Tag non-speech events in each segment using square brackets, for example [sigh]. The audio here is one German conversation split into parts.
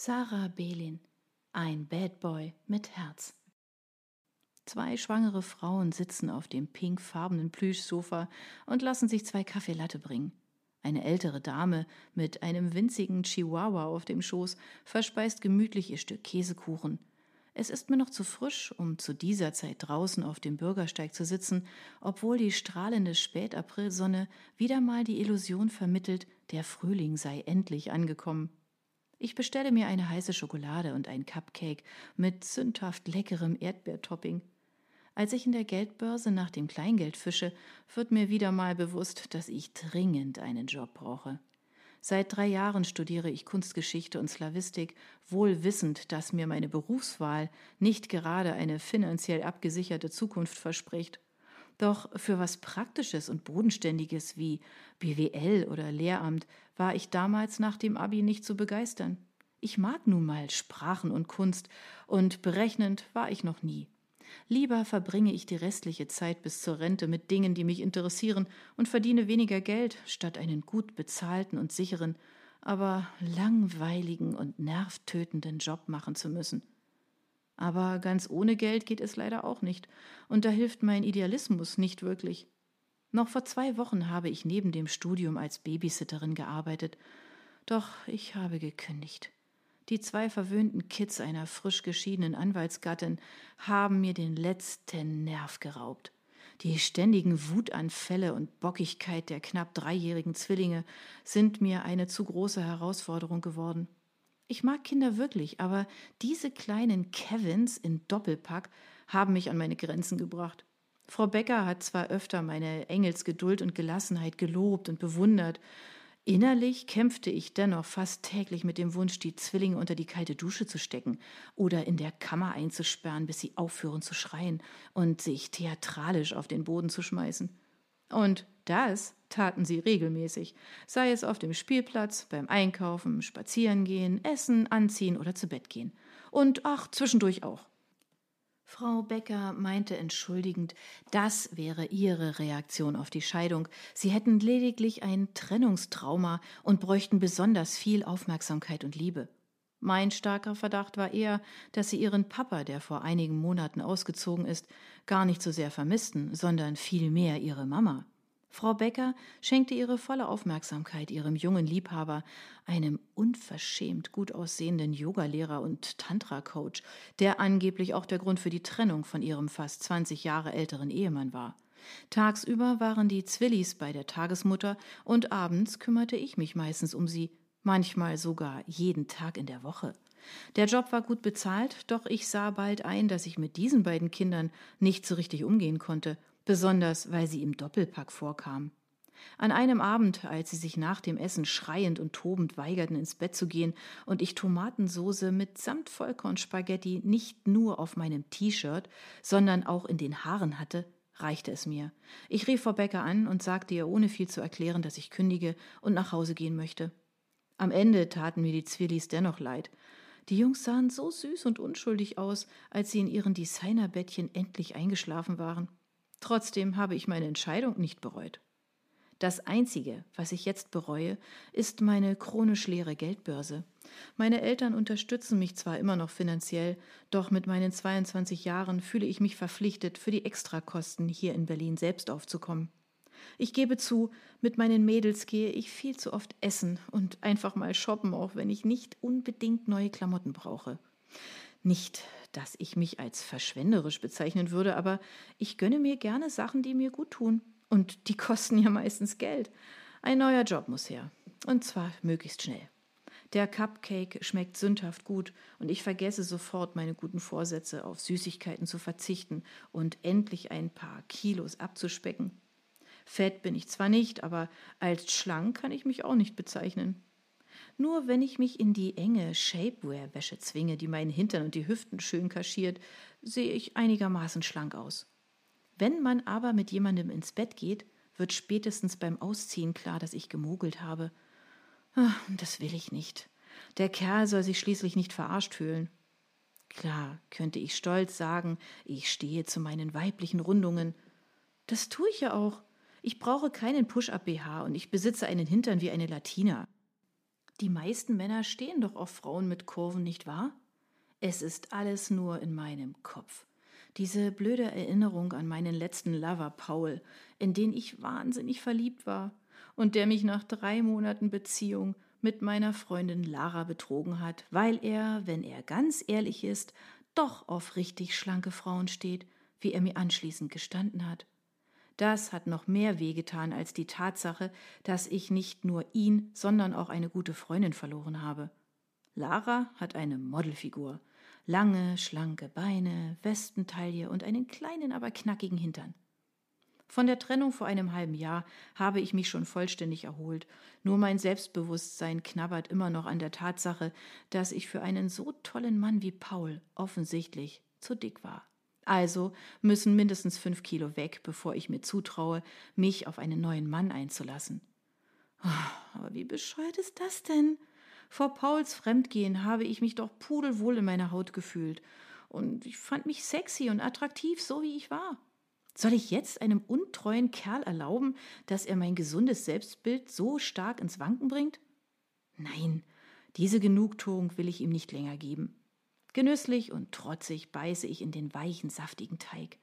Sarah Belin, ein Bad Boy mit Herz. Zwei schwangere Frauen sitzen auf dem pinkfarbenen Plüschsofa und lassen sich zwei Kaffeelatte bringen. Eine ältere Dame mit einem winzigen Chihuahua auf dem Schoß verspeist gemütlich ihr Stück Käsekuchen. Es ist mir noch zu frisch, um zu dieser Zeit draußen auf dem Bürgersteig zu sitzen, obwohl die strahlende Spätaprilsonne wieder mal die Illusion vermittelt, der Frühling sei endlich angekommen. Ich bestelle mir eine heiße Schokolade und ein Cupcake mit sündhaft leckerem Erdbeertopping. Als ich in der Geldbörse nach dem Kleingeld fische, wird mir wieder mal bewusst, dass ich dringend einen Job brauche. Seit drei Jahren studiere ich Kunstgeschichte und Slawistik, wohl wissend, dass mir meine Berufswahl nicht gerade eine finanziell abgesicherte Zukunft verspricht. Doch für was Praktisches und Bodenständiges wie BWL oder Lehramt war ich damals nach dem Abi nicht zu begeistern. Ich mag nun mal Sprachen und Kunst, und berechnend war ich noch nie. Lieber verbringe ich die restliche Zeit bis zur Rente mit Dingen, die mich interessieren, und verdiene weniger Geld, statt einen gut bezahlten und sicheren, aber langweiligen und nervtötenden Job machen zu müssen. Aber ganz ohne Geld geht es leider auch nicht, und da hilft mein Idealismus nicht wirklich. Noch vor zwei Wochen habe ich neben dem Studium als Babysitterin gearbeitet, doch ich habe gekündigt. Die zwei verwöhnten Kids einer frisch geschiedenen Anwaltsgattin haben mir den letzten Nerv geraubt. Die ständigen Wutanfälle und Bockigkeit der knapp dreijährigen Zwillinge sind mir eine zu große Herausforderung geworden. Ich mag Kinder wirklich, aber diese kleinen Kevins in Doppelpack haben mich an meine Grenzen gebracht. Frau Becker hat zwar öfter meine Engelsgeduld und Gelassenheit gelobt und bewundert, Innerlich kämpfte ich dennoch fast täglich mit dem Wunsch, die Zwillinge unter die kalte Dusche zu stecken oder in der Kammer einzusperren, bis sie aufhören zu schreien und sich theatralisch auf den Boden zu schmeißen. Und das taten sie regelmäßig, sei es auf dem Spielplatz, beim Einkaufen, Spazierengehen, Essen, Anziehen oder zu Bett gehen. Und ach, zwischendurch auch. Frau Becker meinte entschuldigend, das wäre ihre Reaktion auf die Scheidung. Sie hätten lediglich ein Trennungstrauma und bräuchten besonders viel Aufmerksamkeit und Liebe. Mein starker Verdacht war eher, dass sie ihren Papa, der vor einigen Monaten ausgezogen ist, gar nicht so sehr vermissten, sondern vielmehr ihre Mama. Frau Becker schenkte ihre volle Aufmerksamkeit ihrem jungen Liebhaber, einem unverschämt gut aussehenden Yogalehrer und Tantra-Coach, der angeblich auch der Grund für die Trennung von ihrem fast 20 Jahre älteren Ehemann war. Tagsüber waren die Zwillis bei der Tagesmutter und abends kümmerte ich mich meistens um sie, manchmal sogar jeden Tag in der Woche. Der Job war gut bezahlt, doch ich sah bald ein, dass ich mit diesen beiden Kindern nicht so richtig umgehen konnte, besonders weil sie im Doppelpack vorkam. An einem Abend, als sie sich nach dem Essen schreiend und tobend weigerten, ins Bett zu gehen und ich Tomatensoße mit samt Vollkornspaghetti nicht nur auf meinem T-Shirt, sondern auch in den Haaren hatte, reichte es mir. Ich rief Frau Becker an und sagte ihr ohne viel zu erklären, dass ich kündige und nach Hause gehen möchte. Am Ende taten mir die Zwillis dennoch leid. Die Jungs sahen so süß und unschuldig aus, als sie in ihren Designerbettchen endlich eingeschlafen waren. Trotzdem habe ich meine Entscheidung nicht bereut. Das Einzige, was ich jetzt bereue, ist meine chronisch leere Geldbörse. Meine Eltern unterstützen mich zwar immer noch finanziell, doch mit meinen 22 Jahren fühle ich mich verpflichtet, für die Extrakosten hier in Berlin selbst aufzukommen. Ich gebe zu, mit meinen Mädels gehe ich viel zu oft essen und einfach mal shoppen, auch wenn ich nicht unbedingt neue Klamotten brauche. Nicht, dass ich mich als verschwenderisch bezeichnen würde, aber ich gönne mir gerne Sachen, die mir gut tun. Und die [laughs] kosten ja meistens Geld. Ein neuer Job muss her. Und zwar möglichst schnell. Der Cupcake schmeckt sündhaft gut und ich vergesse sofort meine guten Vorsätze, auf Süßigkeiten zu verzichten und endlich ein paar Kilos abzuspecken. Fett bin ich zwar nicht, aber als schlank kann ich mich auch nicht bezeichnen. Nur wenn ich mich in die enge Shapewear-Wäsche zwinge, die meinen Hintern und die Hüften schön kaschiert, sehe ich einigermaßen schlank aus. Wenn man aber mit jemandem ins Bett geht, wird spätestens beim Ausziehen klar, dass ich gemogelt habe. Ach, das will ich nicht. Der Kerl soll sich schließlich nicht verarscht fühlen. Klar, könnte ich stolz sagen, ich stehe zu meinen weiblichen Rundungen. Das tue ich ja auch. Ich brauche keinen Push-Up-BH und ich besitze einen Hintern wie eine Latina. Die meisten Männer stehen doch auf Frauen mit Kurven, nicht wahr? Es ist alles nur in meinem Kopf. Diese blöde Erinnerung an meinen letzten Lover Paul, in den ich wahnsinnig verliebt war und der mich nach drei Monaten Beziehung mit meiner Freundin Lara betrogen hat, weil er, wenn er ganz ehrlich ist, doch auf richtig schlanke Frauen steht, wie er mir anschließend gestanden hat. Das hat noch mehr wehgetan als die Tatsache, dass ich nicht nur ihn, sondern auch eine gute Freundin verloren habe. Lara hat eine Modelfigur. Lange, schlanke Beine, Westentaille und einen kleinen, aber knackigen Hintern. Von der Trennung vor einem halben Jahr habe ich mich schon vollständig erholt. Nur mein Selbstbewusstsein knabbert immer noch an der Tatsache, dass ich für einen so tollen Mann wie Paul offensichtlich zu dick war. Also müssen mindestens fünf Kilo weg, bevor ich mir zutraue, mich auf einen neuen Mann einzulassen. Oh, aber wie bescheuert ist das denn? Vor Pauls Fremdgehen habe ich mich doch pudelwohl in meiner Haut gefühlt. Und ich fand mich sexy und attraktiv, so wie ich war. Soll ich jetzt einem untreuen Kerl erlauben, dass er mein gesundes Selbstbild so stark ins Wanken bringt? Nein, diese Genugtuung will ich ihm nicht länger geben. Genüsslich und trotzig beiße ich in den weichen, saftigen Teig.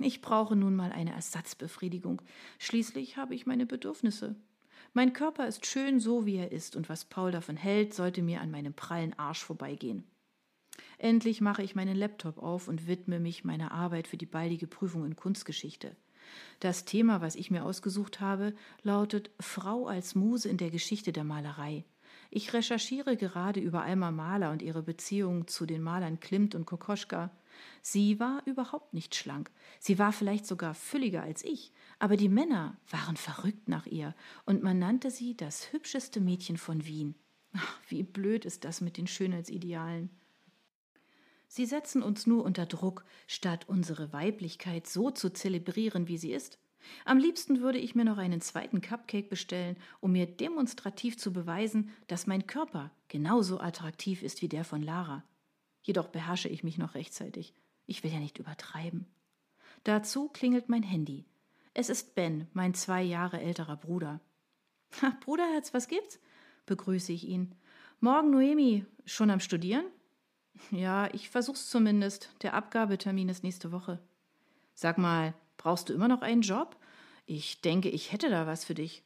Ich brauche nun mal eine Ersatzbefriedigung. Schließlich habe ich meine Bedürfnisse. Mein Körper ist schön so, wie er ist, und was Paul davon hält, sollte mir an meinem prallen Arsch vorbeigehen. Endlich mache ich meinen Laptop auf und widme mich meiner Arbeit für die baldige Prüfung in Kunstgeschichte. Das Thema, was ich mir ausgesucht habe, lautet Frau als Muse in der Geschichte der Malerei. Ich recherchiere gerade über Alma Mahler und ihre Beziehung zu den Malern Klimt und Kokoschka. Sie war überhaupt nicht schlank. Sie war vielleicht sogar fülliger als ich, aber die Männer waren verrückt nach ihr und man nannte sie das hübscheste Mädchen von Wien. Ach, wie blöd ist das mit den Schönheitsidealen. Sie setzen uns nur unter Druck, statt unsere Weiblichkeit so zu zelebrieren, wie sie ist. Am liebsten würde ich mir noch einen zweiten Cupcake bestellen, um mir demonstrativ zu beweisen, dass mein Körper genauso attraktiv ist wie der von Lara. Jedoch beherrsche ich mich noch rechtzeitig. Ich will ja nicht übertreiben. Dazu klingelt mein Handy. Es ist Ben, mein zwei Jahre älterer Bruder. Ha, Bruderherz, was gibt's? begrüße ich ihn. Morgen, Noemi. Schon am Studieren? Ja, ich versuch's zumindest. Der Abgabetermin ist nächste Woche. Sag mal, Brauchst du immer noch einen Job? Ich denke, ich hätte da was für dich.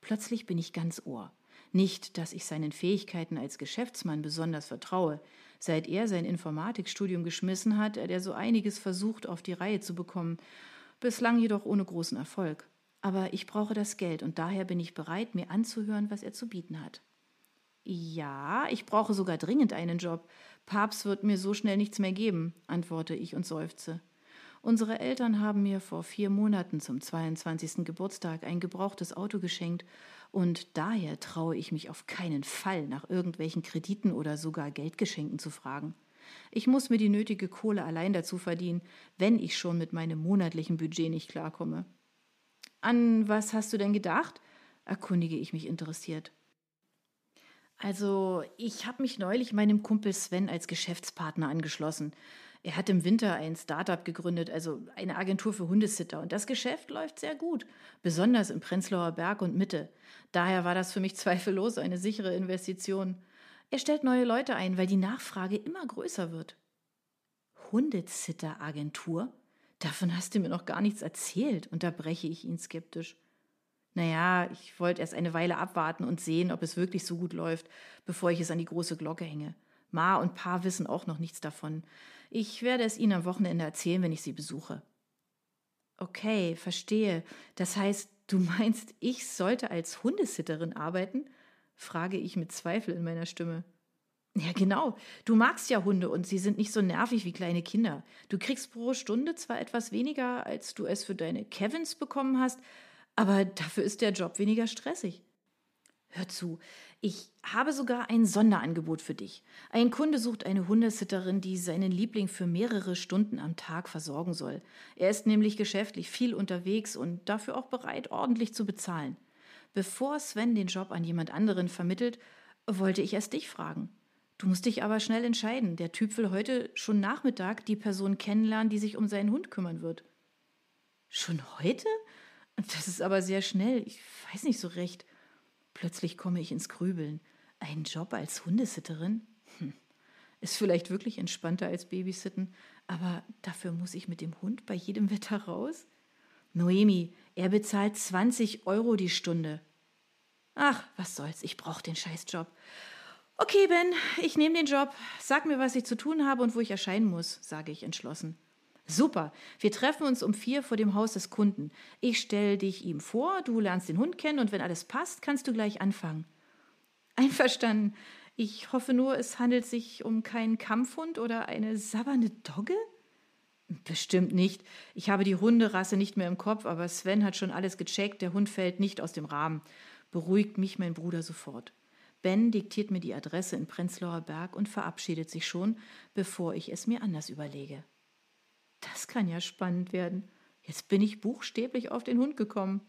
Plötzlich bin ich ganz Ohr. Nicht, dass ich seinen Fähigkeiten als Geschäftsmann besonders vertraue. Seit er sein Informatikstudium geschmissen hat, hat er so einiges versucht, auf die Reihe zu bekommen, bislang jedoch ohne großen Erfolg. Aber ich brauche das Geld und daher bin ich bereit, mir anzuhören, was er zu bieten hat. Ja, ich brauche sogar dringend einen Job. Papst wird mir so schnell nichts mehr geben, antworte ich und seufze. Unsere Eltern haben mir vor vier Monaten zum 22. Geburtstag ein gebrauchtes Auto geschenkt und daher traue ich mich auf keinen Fall nach irgendwelchen Krediten oder sogar Geldgeschenken zu fragen. Ich muss mir die nötige Kohle allein dazu verdienen, wenn ich schon mit meinem monatlichen Budget nicht klarkomme. An was hast du denn gedacht? erkundige ich mich interessiert. Also, ich habe mich neulich meinem Kumpel Sven als Geschäftspartner angeschlossen. Er hat im Winter ein Startup gegründet, also eine Agentur für Hundesitter. Und das Geschäft läuft sehr gut, besonders im Prenzlauer Berg und Mitte. Daher war das für mich [laughs] zweifellos eine sichere Investition. Er stellt neue Leute ein, weil die Nachfrage immer größer wird. Hundesitter-Agentur? Davon hast du mir noch gar nichts erzählt, unterbreche ich ihn skeptisch. Naja, ich wollte erst eine Weile abwarten und sehen, ob es wirklich so gut läuft, bevor ich es an die große Glocke hänge. Ma und Pa wissen auch noch nichts davon. Ich werde es Ihnen am Wochenende erzählen, wenn ich Sie besuche. Okay, verstehe. Das heißt, du meinst, ich sollte als Hundesitterin arbeiten? frage ich mit Zweifel in meiner Stimme. Ja, genau. Du magst ja Hunde und sie sind nicht so nervig wie kleine Kinder. Du kriegst pro Stunde zwar etwas weniger, als du es für deine Kevins bekommen hast, aber dafür ist der Job weniger stressig. Hör zu, ich habe sogar ein Sonderangebot für dich. Ein Kunde sucht eine Hundesitterin, die seinen Liebling für mehrere Stunden am Tag versorgen soll. Er ist nämlich geschäftlich viel unterwegs und dafür auch bereit, ordentlich zu bezahlen. Bevor Sven den Job an jemand anderen vermittelt, wollte ich erst dich fragen. Du musst dich aber schnell entscheiden. Der Typ will heute schon Nachmittag die Person kennenlernen, die sich um seinen Hund kümmern wird. Schon heute? Das ist aber sehr schnell. Ich weiß nicht so recht. Plötzlich komme ich ins Grübeln. Ein Job als Hundesitterin? Hm. Ist vielleicht wirklich entspannter als Babysitten, aber dafür muss ich mit dem Hund bei jedem Wetter raus? Noemi, er bezahlt 20 Euro die Stunde. Ach, was soll's, ich brauch den Scheißjob. Okay, Ben, ich nehme den Job. Sag mir, was ich zu tun habe und wo ich erscheinen muss, sage ich entschlossen. Super, wir treffen uns um vier vor dem Haus des Kunden. Ich stelle dich ihm vor, du lernst den Hund kennen und wenn alles passt, kannst du gleich anfangen. Einverstanden. Ich hoffe nur, es handelt sich um keinen Kampfhund oder eine sabbernde Dogge? Bestimmt nicht. Ich habe die Hunderasse nicht mehr im Kopf, aber Sven hat schon alles gecheckt. Der Hund fällt nicht aus dem Rahmen. Beruhigt mich mein Bruder sofort. Ben diktiert mir die Adresse in Prenzlauer Berg und verabschiedet sich schon, bevor ich es mir anders überlege. Das kann ja spannend werden. Jetzt bin ich buchstäblich auf den Hund gekommen.